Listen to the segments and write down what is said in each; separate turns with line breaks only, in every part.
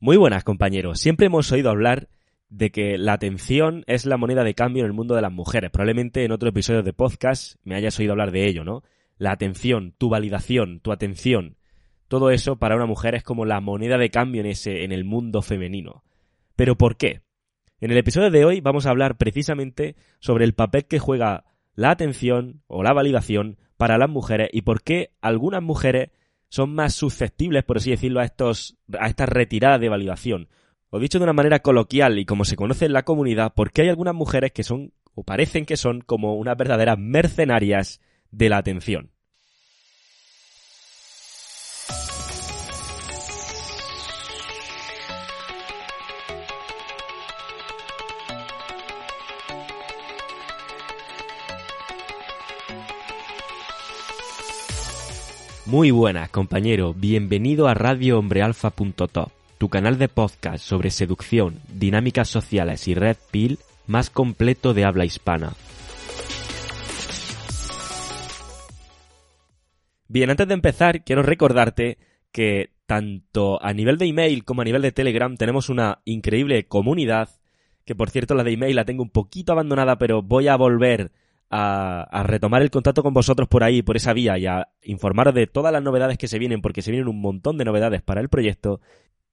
Muy buenas, compañeros. Siempre hemos oído hablar de que la atención es la moneda de cambio en el mundo de las mujeres. Probablemente en otro episodio de podcast me hayas oído hablar de ello, ¿no? La atención, tu validación, tu atención. Todo eso para una mujer es como la moneda de cambio en ese en el mundo femenino. Pero ¿por qué? En el episodio de hoy vamos a hablar precisamente sobre el papel que juega la atención o la validación para las mujeres y por qué algunas mujeres son más susceptibles, por así decirlo, a, estos, a estas retiradas de validación. O dicho de una manera coloquial y como se conoce en la comunidad, porque hay algunas mujeres que son, o parecen que son, como unas verdaderas mercenarias de la atención. Muy buenas, compañero. Bienvenido a radiohombrealfa.top, tu canal de podcast sobre seducción, dinámicas sociales y red pill más completo de habla hispana. Bien, antes de empezar, quiero recordarte que tanto a nivel de email como a nivel de Telegram tenemos una increíble comunidad, que por cierto la de email la tengo un poquito abandonada, pero voy a volver a, retomar el contacto con vosotros por ahí, por esa vía, y a informaros de todas las novedades que se vienen, porque se vienen un montón de novedades para el proyecto.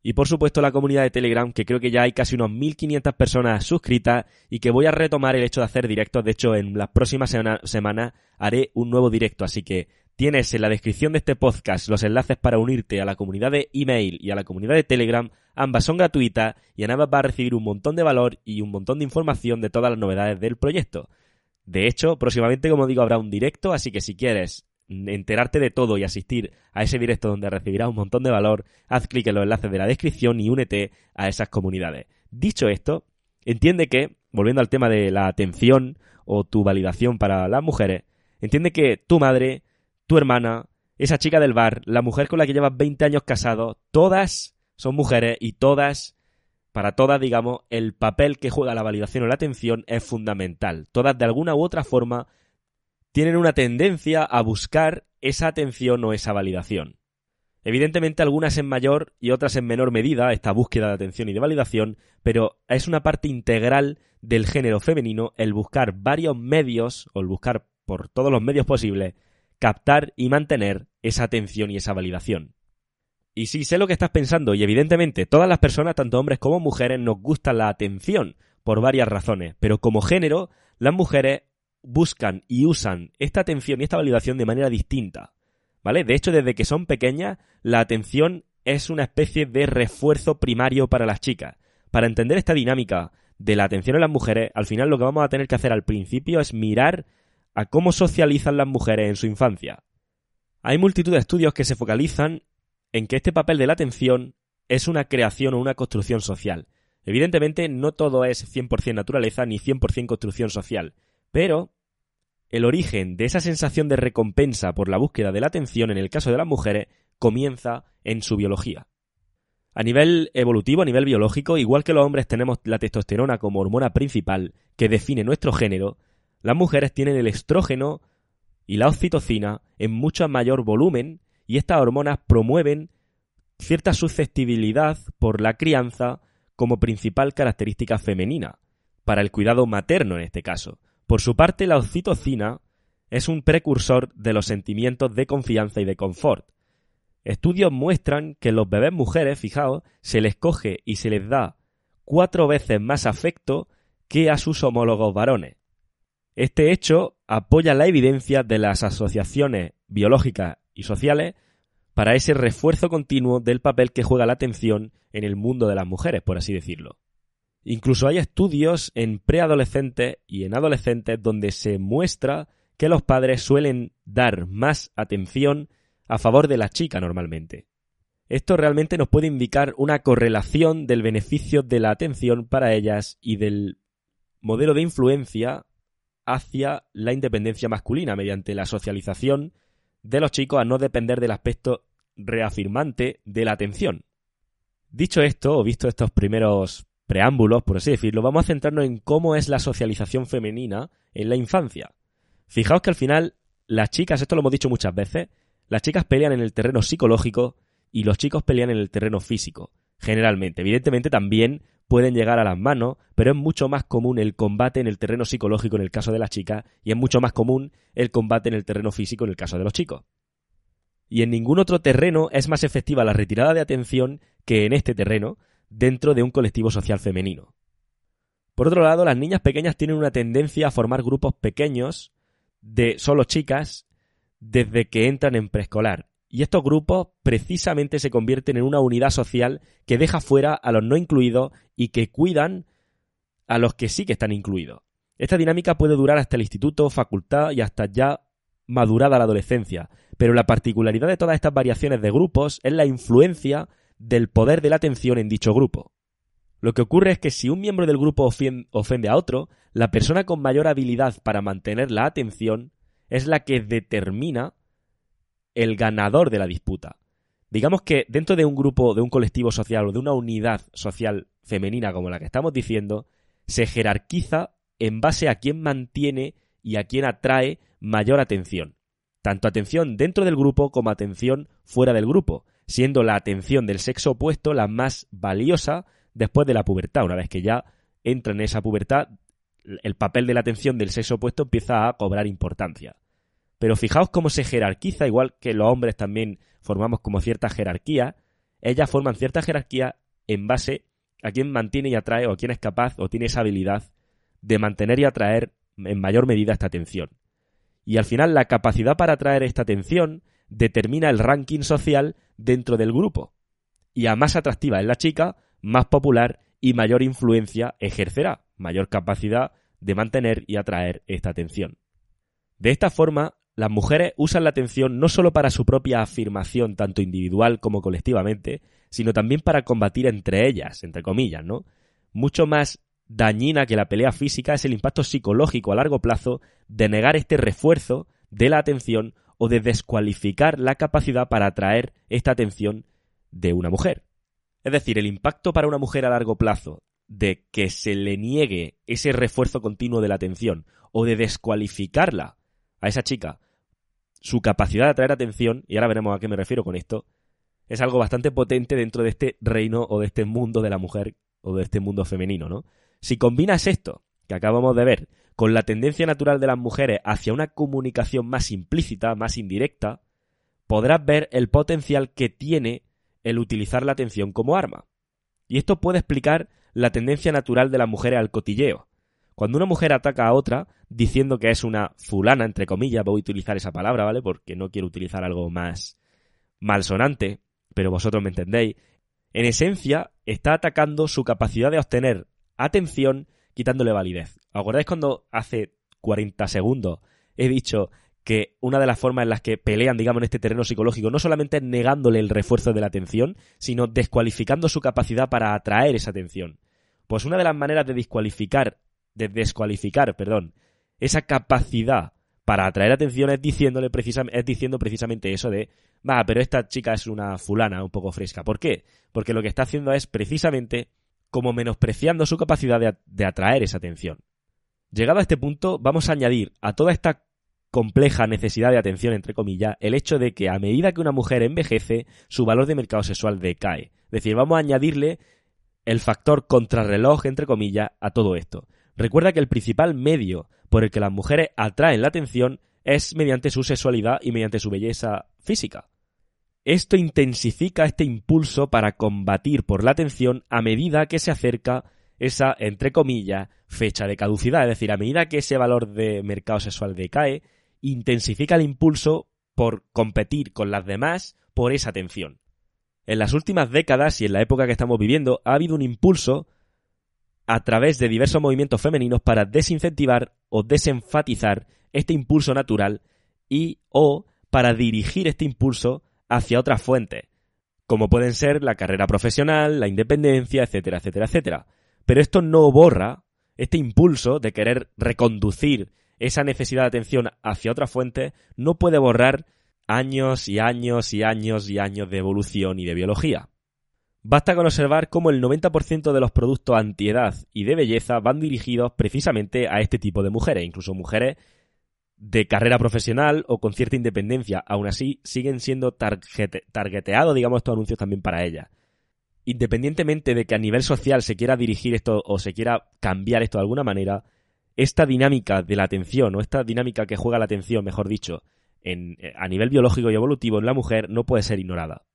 Y por supuesto la comunidad de Telegram, que creo que ya hay casi unos 1500 personas suscritas y que voy a retomar el hecho de hacer directos. De hecho, en las próximas semanas haré un nuevo directo, así que tienes en la descripción de este podcast los enlaces para unirte a la comunidad de email y a la comunidad de Telegram. Ambas son gratuitas y en ambas vas a recibir un montón de valor y un montón de información de todas las novedades del proyecto. De hecho, próximamente, como digo, habrá un directo, así que si quieres enterarte de todo y asistir a ese directo donde recibirás un montón de valor, haz clic en los enlaces de la descripción y únete a esas comunidades. Dicho esto, entiende que, volviendo al tema de la atención o tu validación para las mujeres, entiende que tu madre, tu hermana, esa chica del bar, la mujer con la que llevas 20 años casado, todas son mujeres y todas para todas, digamos, el papel que juega la validación o la atención es fundamental. Todas, de alguna u otra forma, tienen una tendencia a buscar esa atención o esa validación. Evidentemente, algunas en mayor y otras en menor medida, esta búsqueda de atención y de validación, pero es una parte integral del género femenino el buscar varios medios, o el buscar por todos los medios posibles, captar y mantener esa atención y esa validación. Y sí, sé lo que estás pensando, y evidentemente todas las personas, tanto hombres como mujeres, nos gusta la atención, por varias razones, pero como género, las mujeres buscan y usan esta atención y esta validación de manera distinta. ¿Vale? De hecho, desde que son pequeñas, la atención es una especie de refuerzo primario para las chicas. Para entender esta dinámica de la atención en las mujeres, al final lo que vamos a tener que hacer al principio es mirar a cómo socializan las mujeres en su infancia. Hay multitud de estudios que se focalizan en que este papel de la atención es una creación o una construcción social. Evidentemente, no todo es 100% naturaleza ni 100% construcción social, pero el origen de esa sensación de recompensa por la búsqueda de la atención en el caso de las mujeres comienza en su biología. A nivel evolutivo, a nivel biológico, igual que los hombres tenemos la testosterona como hormona principal que define nuestro género, las mujeres tienen el estrógeno y la oxitocina en mucho mayor volumen y estas hormonas promueven cierta susceptibilidad por la crianza como principal característica femenina, para el cuidado materno en este caso. Por su parte, la oxitocina es un precursor de los sentimientos de confianza y de confort. Estudios muestran que los bebés mujeres, fijaos, se les coge y se les da cuatro veces más afecto que a sus homólogos varones. Este hecho apoya la evidencia de las asociaciones biológicas y sociales para ese refuerzo continuo del papel que juega la atención en el mundo de las mujeres, por así decirlo. Incluso hay estudios en preadolescentes y en adolescentes donde se muestra que los padres suelen dar más atención a favor de la chica normalmente. Esto realmente nos puede indicar una correlación del beneficio de la atención para ellas y del modelo de influencia hacia la independencia masculina mediante la socialización de los chicos a no depender del aspecto reafirmante de la atención. Dicho esto, o visto estos primeros preámbulos, por así decirlo, vamos a centrarnos en cómo es la socialización femenina en la infancia. Fijaos que al final las chicas, esto lo hemos dicho muchas veces, las chicas pelean en el terreno psicológico y los chicos pelean en el terreno físico, generalmente. Evidentemente también pueden llegar a las manos, pero es mucho más común el combate en el terreno psicológico en el caso de las chicas y es mucho más común el combate en el terreno físico en el caso de los chicos. Y en ningún otro terreno es más efectiva la retirada de atención que en este terreno dentro de un colectivo social femenino. Por otro lado, las niñas pequeñas tienen una tendencia a formar grupos pequeños de solo chicas desde que entran en preescolar. Y estos grupos precisamente se convierten en una unidad social que deja fuera a los no incluidos y que cuidan a los que sí que están incluidos. Esta dinámica puede durar hasta el instituto, facultad y hasta ya madurada la adolescencia, pero la particularidad de todas estas variaciones de grupos es la influencia del poder de la atención en dicho grupo. Lo que ocurre es que si un miembro del grupo ofende a otro, la persona con mayor habilidad para mantener la atención es la que determina el ganador de la disputa. Digamos que dentro de un grupo, de un colectivo social o de una unidad social femenina como la que estamos diciendo, se jerarquiza en base a quién mantiene y a quién atrae mayor atención. Tanto atención dentro del grupo como atención fuera del grupo, siendo la atención del sexo opuesto la más valiosa después de la pubertad. Una vez que ya entra en esa pubertad, el papel de la atención del sexo opuesto empieza a cobrar importancia. Pero fijaos cómo se jerarquiza, igual que los hombres también formamos como cierta jerarquía, ellas forman cierta jerarquía en base a quién mantiene y atrae o quién es capaz o tiene esa habilidad de mantener y atraer en mayor medida esta atención. Y al final la capacidad para atraer esta atención determina el ranking social dentro del grupo. Y a más atractiva es la chica, más popular y mayor influencia ejercerá, mayor capacidad de mantener y atraer esta atención. De esta forma, las mujeres usan la atención no solo para su propia afirmación, tanto individual como colectivamente, sino también para combatir entre ellas, entre comillas, ¿no? Mucho más dañina que la pelea física es el impacto psicológico a largo plazo de negar este refuerzo de la atención o de descualificar la capacidad para atraer esta atención de una mujer. Es decir, el impacto para una mujer a largo plazo de que se le niegue ese refuerzo continuo de la atención o de descualificarla a esa chica su capacidad de atraer atención, y ahora veremos a qué me refiero con esto, es algo bastante potente dentro de este reino o de este mundo de la mujer o de este mundo femenino, ¿no? Si combinas esto que acabamos de ver con la tendencia natural de las mujeres hacia una comunicación más implícita, más indirecta, podrás ver el potencial que tiene el utilizar la atención como arma. Y esto puede explicar la tendencia natural de las mujeres al cotilleo. Cuando una mujer ataca a otra diciendo que es una fulana, entre comillas, voy a utilizar esa palabra, ¿vale? Porque no quiero utilizar algo más malsonante, pero vosotros me entendéis. En esencia, está atacando su capacidad de obtener atención quitándole validez. ¿Os acordáis cuando hace 40 segundos he dicho que una de las formas en las que pelean, digamos, en este terreno psicológico, no solamente es negándole el refuerzo de la atención, sino descualificando su capacidad para atraer esa atención. Pues una de las maneras de descualificar, de descualificar, perdón, esa capacidad para atraer atención es diciéndole precisamente, es diciendo precisamente eso de, va, pero esta chica es una fulana un poco fresca. ¿Por qué? Porque lo que está haciendo es precisamente como menospreciando su capacidad de, atraer esa atención. Llegado a este punto, vamos a añadir a toda esta compleja necesidad de atención, entre comillas, el hecho de que a medida que una mujer envejece, su valor de mercado sexual decae. Es decir, vamos a añadirle el factor contrarreloj, entre comillas, a todo esto. Recuerda que el principal medio por el que las mujeres atraen la atención es mediante su sexualidad y mediante su belleza física. Esto intensifica este impulso para combatir por la atención a medida que se acerca esa, entre comillas, fecha de caducidad. Es decir, a medida que ese valor de mercado sexual decae, intensifica el impulso por competir con las demás por esa atención. En las últimas décadas y en la época que estamos viviendo ha habido un impulso a través de diversos movimientos femeninos para desincentivar o desenfatizar este impulso natural y o para dirigir este impulso hacia otras fuentes, como pueden ser la carrera profesional, la independencia, etcétera, etcétera, etcétera. Pero esto no borra este impulso de querer reconducir esa necesidad de atención hacia otra fuente, no puede borrar años y años y años y años de evolución y de biología. Basta con observar cómo el 90% de los productos antiedad y de belleza van dirigidos precisamente a este tipo de mujeres, incluso mujeres de carrera profesional o con cierta independencia. Aún así, siguen siendo targeteados, digamos, estos anuncios también para ellas. Independientemente de que a nivel social se quiera dirigir esto o se quiera cambiar esto de alguna manera, esta dinámica de la atención, o esta dinámica que juega la atención, mejor dicho, en, eh, a nivel biológico y evolutivo en la mujer, no puede ser ignorada.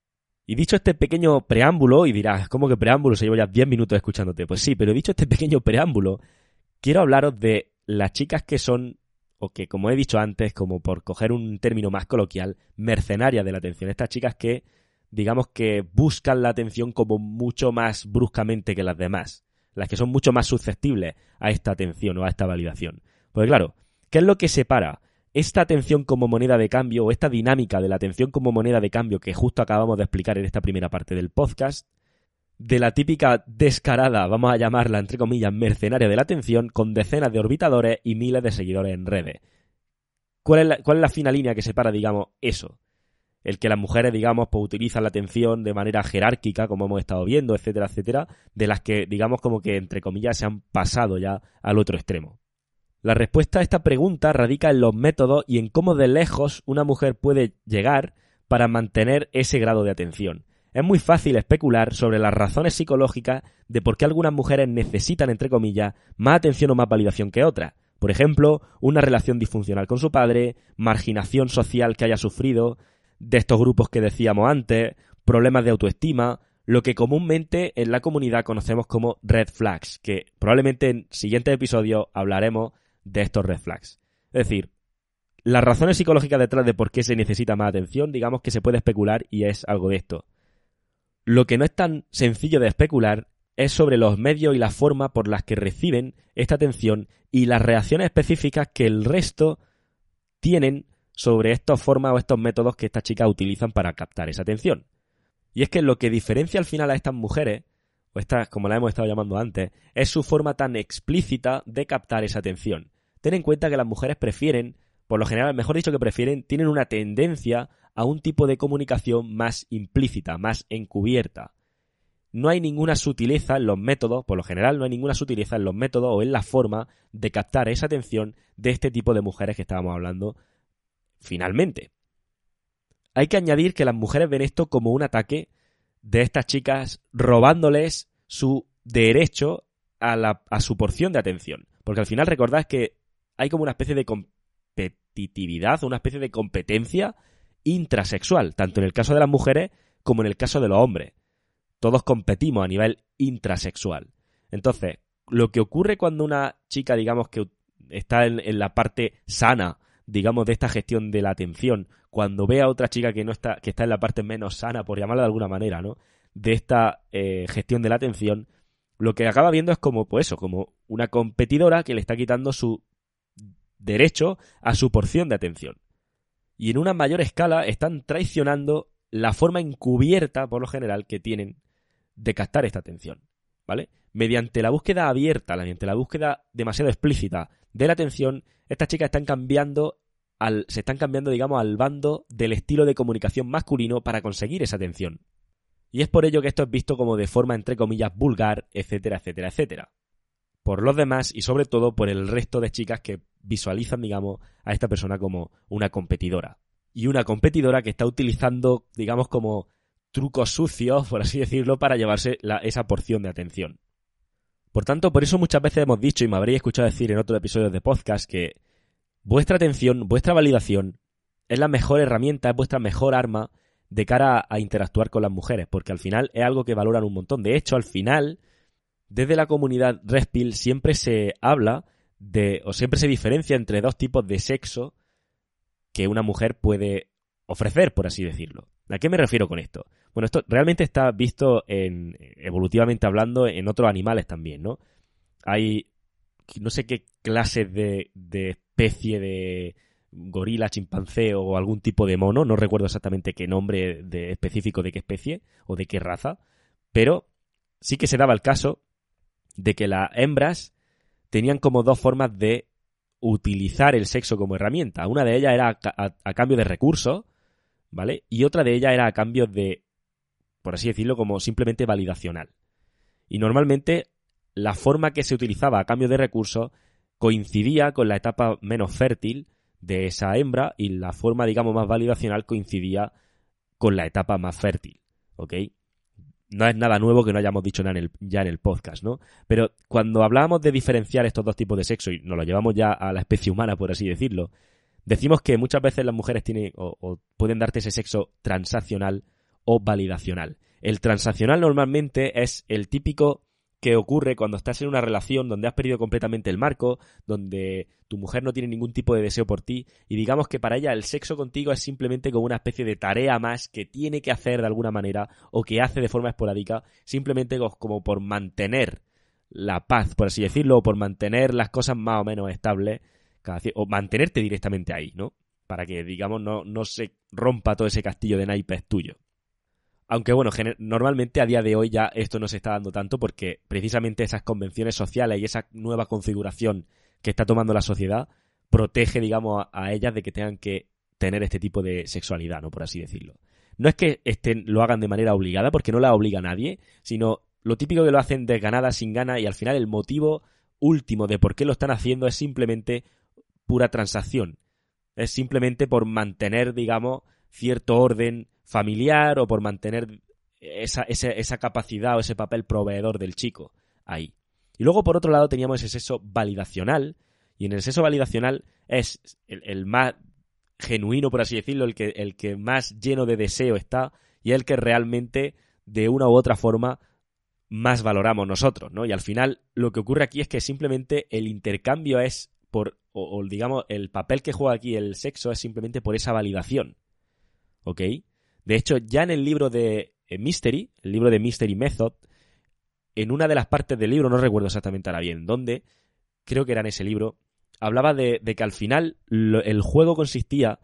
Y dicho este pequeño preámbulo, y dirás, ¿cómo que preámbulo? Se llevo ya 10 minutos escuchándote. Pues sí, pero dicho este pequeño preámbulo, quiero hablaros de las chicas que son, o que como he dicho antes, como por coger un término más coloquial, mercenarias de la atención. Estas chicas que, digamos que buscan la atención como mucho más bruscamente que las demás. Las que son mucho más susceptibles a esta atención o a esta validación. Pues claro, ¿qué es lo que separa esta atención como moneda de cambio o esta dinámica de la atención como moneda de cambio que justo acabamos de explicar en esta primera parte del podcast, de la típica descarada, vamos a llamarla entre comillas, mercenaria de la atención, con decenas de orbitadores y miles de seguidores en redes. ¿Cuál es la, fina línea que separa, digamos, eso? El que las mujeres, digamos, pues utilizan la atención de manera jerárquica, como hemos estado viendo, etcétera, etcétera, de las que, digamos, como que, entre comillas, se han pasado ya al otro extremo. La respuesta a esta pregunta radica en los métodos y en cómo de lejos una mujer puede llegar para mantener ese grado de atención. Es muy fácil especular sobre las razones psicológicas de por qué algunas mujeres necesitan, entre comillas, más atención o más validación que otras. Por ejemplo, una relación disfuncional con su padre, marginación social que haya sufrido, de estos grupos que decíamos antes, problemas de autoestima, lo que comúnmente en la comunidad conocemos como red flags, que probablemente en siguientes episodios hablaremos de estos red flags. Es decir, las razones psicológicas detrás de por qué se necesita más atención, digamos que se puede especular y es algo de esto. Lo que no es tan sencillo de especular es sobre los medios y la forma por las que reciben esta atención y las reacciones específicas que el resto tienen sobre estas formas o estos métodos que estas chicas utilizan para captar esa atención. Y es que lo que diferencia al final a estas mujeres o esta, como la hemos estado llamando antes, es su forma tan explícita de captar esa atención. Ten en cuenta que las mujeres prefieren, por lo general, mejor dicho que prefieren, tienen una tendencia a un tipo de comunicación más implícita, más encubierta. No hay ninguna sutileza en los métodos, por lo general no hay ninguna sutileza en los métodos o en la forma de captar esa atención de este tipo de mujeres que estábamos hablando finalmente. Hay que añadir que las mujeres ven esto como un ataque de estas chicas robándoles su derecho a, la, su porción de atención. Porque al final recordad que hay como una especie de competitividad, una especie de competencia intrasexual, tanto en el caso de las mujeres como en el caso de los hombres. Todos competimos a nivel intrasexual. Entonces, lo que ocurre cuando una chica, digamos, que está en la parte sana digamos, de esta gestión de la atención, cuando ve a otra chica que no está, que está en la parte menos sana, por llamarla de alguna manera, ¿no? De esta eh, gestión de la atención, lo que acaba viendo es como, pues eso, como una competidora que le está quitando su derecho a su porción de atención. Y en una mayor escala están traicionando la forma encubierta, por lo general, que tienen de captar esta atención. ¿Vale? Mediante la búsqueda abierta, mediante la búsqueda demasiado explícita de la atención, estas chicas están cambiando al, se están cambiando, digamos, al bando del estilo de comunicación masculino para conseguir esa atención. Y es por ello que esto es visto como de forma, entre comillas, vulgar, etcétera, etcétera, etcétera. Por los demás y sobre todo por el resto de chicas que visualizan, digamos, a esta persona como una competidora. Y una competidora que está utilizando, digamos, como trucos sucios, por así decirlo, para llevarse esa porción de atención. Por tanto, por eso muchas veces hemos dicho, y me habréis escuchado decir en otros episodios de podcast, que vuestra atención, vuestra validación, es la mejor herramienta, es vuestra mejor arma de cara a, interactuar con las mujeres, porque al final es algo que valoran un montón. De hecho, al final, desde la comunidad Respil siempre se habla de, o siempre se diferencia entre dos tipos de sexo que una mujer puede ofrecer, por así decirlo. ¿A qué me refiero con esto? Bueno, esto realmente está visto en, evolutivamente hablando en otros animales también, ¿no? Hay no sé qué clase de, de especie de gorila, chimpancé o algún tipo de mono, no recuerdo exactamente qué nombre de específico de qué especie o de qué raza, pero sí que se daba el caso de que las hembras tenían como dos formas de utilizar el sexo como herramienta. Una de ellas era a, cambio de recursos, ¿vale? Y otra de ellas era a cambio de, por así decirlo, como simplemente validacional. Y normalmente la forma que se utilizaba a cambio de recursos coincidía con la etapa menos fértil de esa hembra y la forma, digamos, más validacional coincidía con la etapa más fértil, ¿ok? No es nada nuevo que no hayamos dicho ya en, el, ya en el podcast, ¿no? Pero cuando hablábamos de diferenciar estos dos tipos de sexo y nos lo llevamos ya a la especie humana, por así decirlo, decimos que muchas veces las mujeres tienen o pueden darte ese sexo transaccional o validacional. El transaccional normalmente es el típico que ocurre cuando estás en una relación donde has perdido completamente el marco, donde tu mujer no tiene ningún tipo de deseo por ti y digamos que para ella el sexo contigo es simplemente como una especie de tarea más que tiene que hacer de alguna manera o que hace de forma esporádica simplemente como por mantener la paz, por así decirlo, o por mantener las cosas más o menos estables o mantenerte directamente ahí, ¿no? Para que, digamos, no, no se rompa todo ese castillo de naipes tuyo. Aunque bueno, normalmente a día de hoy ya esto no se está dando tanto porque precisamente esas convenciones sociales y esa nueva configuración que está tomando la sociedad protege, digamos, a, ellas de que tengan que tener este tipo de sexualidad, ¿no? Por así decirlo. No es que estén, lo hagan de manera obligada, porque no la obliga a nadie, sino lo típico que lo hacen desganada, sin gana, y al final el motivo último de por qué lo están haciendo es simplemente pura transacción. Es simplemente por mantener, digamos, cierto orden familiar o por mantener esa, esa, capacidad o ese papel proveedor del chico ahí. Y luego, por otro lado, teníamos ese sexo validacional, y en el sexo validacional es el, más genuino, por así decirlo, el que, el que más lleno de deseo está, y el que realmente, de una u otra forma, más valoramos nosotros, ¿no? Y al final, lo que ocurre aquí es que simplemente el intercambio es por, o digamos, el papel que juega aquí el sexo es simplemente por esa validación. ¿Ok? De hecho, ya en el libro de eh, Mystery, el libro de Mystery Method, en una de las partes del libro, no recuerdo exactamente ahora bien dónde, creo que era en ese libro, hablaba de, que al final el juego consistía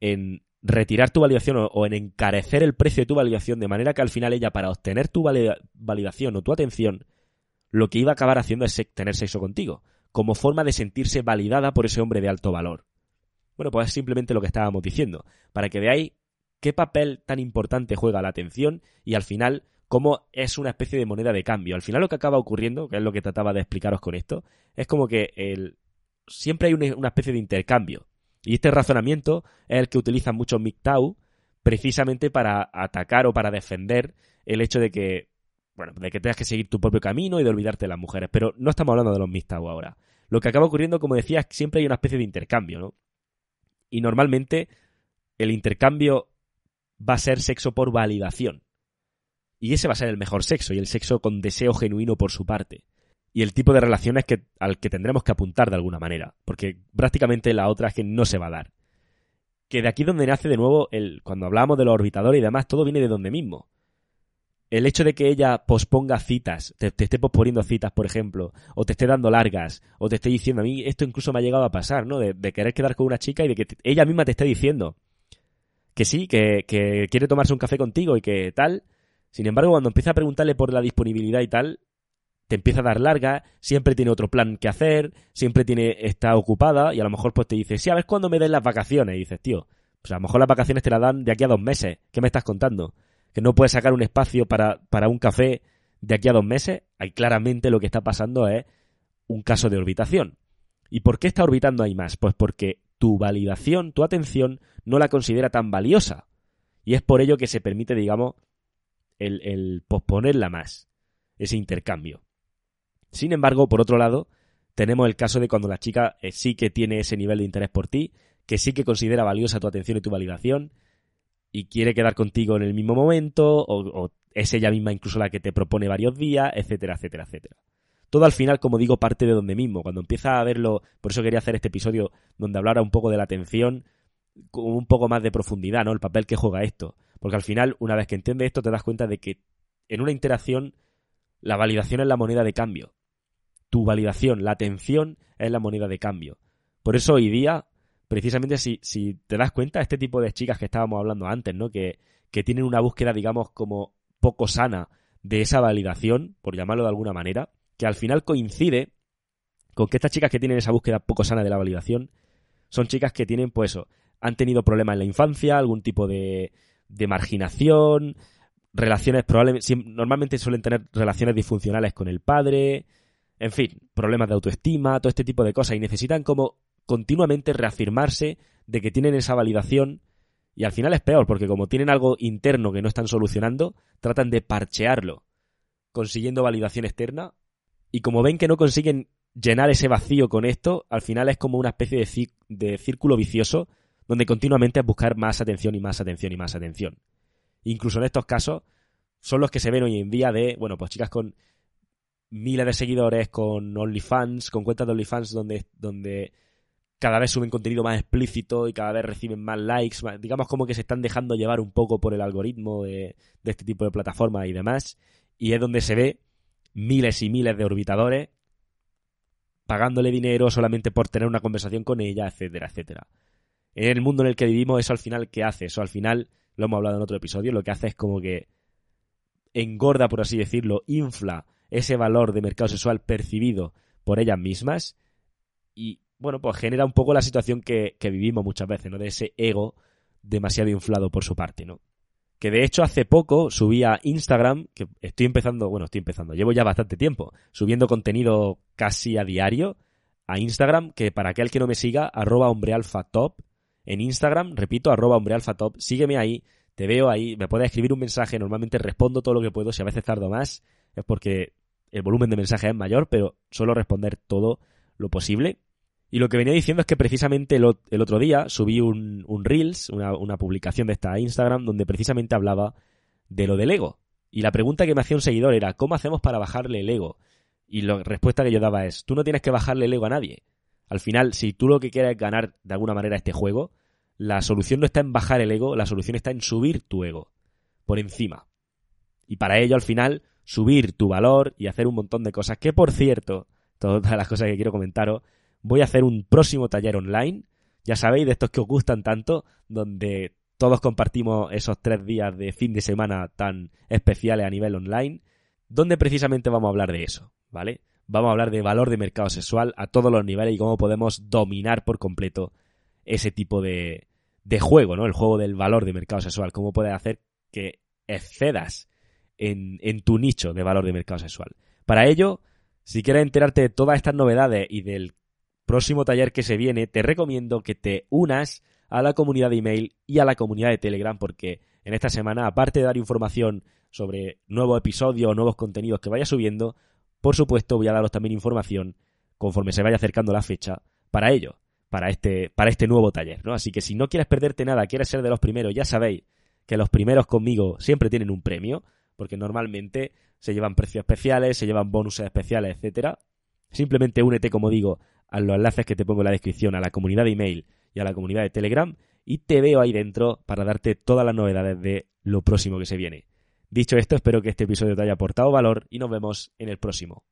en retirar tu validación o, en encarecer el precio de tu validación de manera que al final ella, para obtener tu validación o tu atención, lo que iba a acabar haciendo es tener sexo contigo, como forma de sentirse validada por ese hombre de alto valor. Bueno, pues es simplemente lo que estábamos diciendo, para que veáis qué papel tan importante juega la atención y al final cómo es una especie de moneda de cambio. Al final lo que acaba ocurriendo, que es lo que trataba de explicaros con esto, es como que el, siempre hay una, especie de intercambio. Y este razonamiento es el que utilizan muchos MGTOW precisamente para atacar o para defender el hecho de que, bueno, de que tengas que seguir tu propio camino y de olvidarte de las mujeres. Pero no estamos hablando de los MGTOW ahora. Lo que acaba ocurriendo, como decía, es que siempre hay una especie de intercambio, ¿no? Y normalmente el intercambio va a ser sexo por validación. Y ese va a ser el mejor sexo, y el sexo con deseo genuino por su parte. Y el tipo de relaciones que, al que tendremos que apuntar de alguna manera, porque prácticamente la otra es que no se va a dar. Que de aquí donde nace de nuevo, el, cuando hablamos de los orbitadores y demás, todo viene de donde mismo. El hecho de que ella posponga citas, te, esté posponiendo citas, por ejemplo, o te esté dando largas, o te esté diciendo, a mí esto incluso me ha llegado a pasar, ¿no? De, querer quedar con una chica y de que ella misma te esté diciendo, que sí, que, quiere tomarse un café contigo y que tal. Sin embargo, cuando empieza a preguntarle por la disponibilidad y tal, te empieza a dar larga, siempre tiene otro plan que hacer, siempre tiene, está ocupada y a lo mejor pues te dice, sí, a ver cuándo me den las vacaciones. Y dices, tío, pues a lo mejor las vacaciones te las dan de aquí a dos meses. ¿Qué me estás contando? Que no puedes sacar un espacio para, para un café de aquí a dos meses. Ahí claramente lo que está pasando es un caso de orbitación. ¿Y por qué está orbitando ahí más? Pues porque tu validación, tu atención, no la considera tan valiosa. Y es por ello que se permite, digamos, el, posponerla más, ese intercambio. Sin embargo, por otro lado, tenemos el caso de cuando la chica eh, sí que tiene ese nivel de interés por ti, que sí que considera valiosa tu atención y tu validación, y quiere quedar contigo en el mismo momento, o, o es ella misma incluso la que te propone varios días, etcétera, etcétera, etcétera todo al final, como digo, parte de donde mismo. Cuando empieza a verlo, por eso quería hacer este episodio donde hablara un poco de la atención, con un poco más de profundidad, ¿no? El papel que juega esto. Porque al final, una vez que entiendes esto, te das cuenta de que en una interacción, la validación es la moneda de cambio. Tu validación, la atención es la moneda de cambio. Por eso hoy día, precisamente si, si te das cuenta, este tipo de chicas que estábamos hablando antes, ¿no? Que, que tienen una búsqueda, digamos, como poco sana de esa validación, por llamarlo de alguna manera, que al final coincide con que estas chicas que tienen esa búsqueda poco sana de la validación son chicas que tienen, pues eso, han tenido problemas en la infancia, algún tipo de, de marginación, relaciones probablemente, normalmente suelen tener relaciones disfuncionales con el padre, en fin, problemas de autoestima, todo este tipo de cosas, y necesitan como continuamente reafirmarse de que tienen esa validación y al final es peor, porque como tienen algo interno que no están solucionando, tratan de parchearlo, consiguiendo validación externa, y como ven que no consiguen llenar ese vacío con esto, al final es como una especie de, de círculo vicioso donde continuamente es buscar más atención y más atención y más atención. Incluso en estos casos, son los que se ven hoy en día de, bueno, pues chicas con miles de seguidores, con OnlyFans, con cuentas de OnlyFans donde, donde cada vez suben contenido más explícito y cada vez reciben más likes, digamos como que se están dejando llevar un poco por el algoritmo de, este tipo de plataformas y demás, y es donde se ve miles y miles de orbitadores pagándole dinero solamente por tener una conversación con ella, etcétera, etcétera. En el mundo en el que vivimos, eso al final, ¿qué hace? Eso al final, lo hemos hablado en otro episodio, lo que hace es como que engorda, por así decirlo, infla ese valor de mercado sexual percibido por ellas mismas y bueno, pues genera un poco la situación que, vivimos muchas veces, ¿no? De ese ego demasiado inflado por su parte, ¿no? Que de hecho hace poco subí a Instagram, que estoy empezando, bueno, estoy empezando, llevo ya bastante tiempo subiendo contenido casi a diario a Instagram, que para aquel que no me siga, arroba hombrealfatop en Instagram, repito, arroba hombrealfatop, sígueme ahí, te veo ahí, me puedes escribir un mensaje, normalmente respondo todo lo que puedo, si a veces tardo más, es porque el volumen de mensajes es mayor, pero suelo responder todo lo posible. Y lo que venía diciendo es que precisamente el, otro día subí un, Reels, una, publicación de esta Instagram, donde precisamente hablaba de lo del ego. Y la pregunta que me hacía un seguidor era, ¿cómo hacemos para bajarle el ego? Y la respuesta que yo daba es, tú no tienes que bajarle el ego a nadie. Al final, si tú lo que quieres es ganar de alguna manera este juego, la solución no está en bajar el ego, la solución está en subir tu ego por encima. Y para ello, al final, subir tu valor y hacer un montón de cosas que, por cierto, todas las cosas que quiero comentaros, voy a hacer un próximo taller online, ya sabéis, de estos que os gustan tanto, donde todos compartimos esos tres días de fin de semana tan especiales a nivel online, donde precisamente vamos a hablar de eso, ¿vale? Vamos a hablar de valor de mercado sexual a todos los niveles y cómo podemos dominar por completo ese tipo de, de juego, ¿no? El juego del valor de mercado sexual, cómo puedes hacer que excedas en, en tu nicho de valor de mercado sexual. Para ello, si quieres enterarte de todas estas novedades y del próximo taller que se viene, te recomiendo que te unas a la comunidad de email y a la comunidad de Telegram porque en esta semana, aparte de dar información sobre nuevos episodios o nuevos contenidos que vaya subiendo, por supuesto voy a daros también información conforme se vaya acercando la fecha para ello, para este, para este nuevo taller, ¿no? Así que si no quieres perderte nada, quieres ser de los primeros, ya sabéis que los primeros conmigo siempre tienen un premio, porque normalmente se llevan precios especiales, se llevan bonuses especiales, etcétera. Simplemente únete, como digo, a los enlaces que te pongo en la descripción, a la comunidad de email y a la comunidad de Telegram, y te veo ahí dentro para darte todas las novedades de lo próximo que se viene. Dicho esto, espero que este episodio te haya aportado valor y nos vemos en el próximo.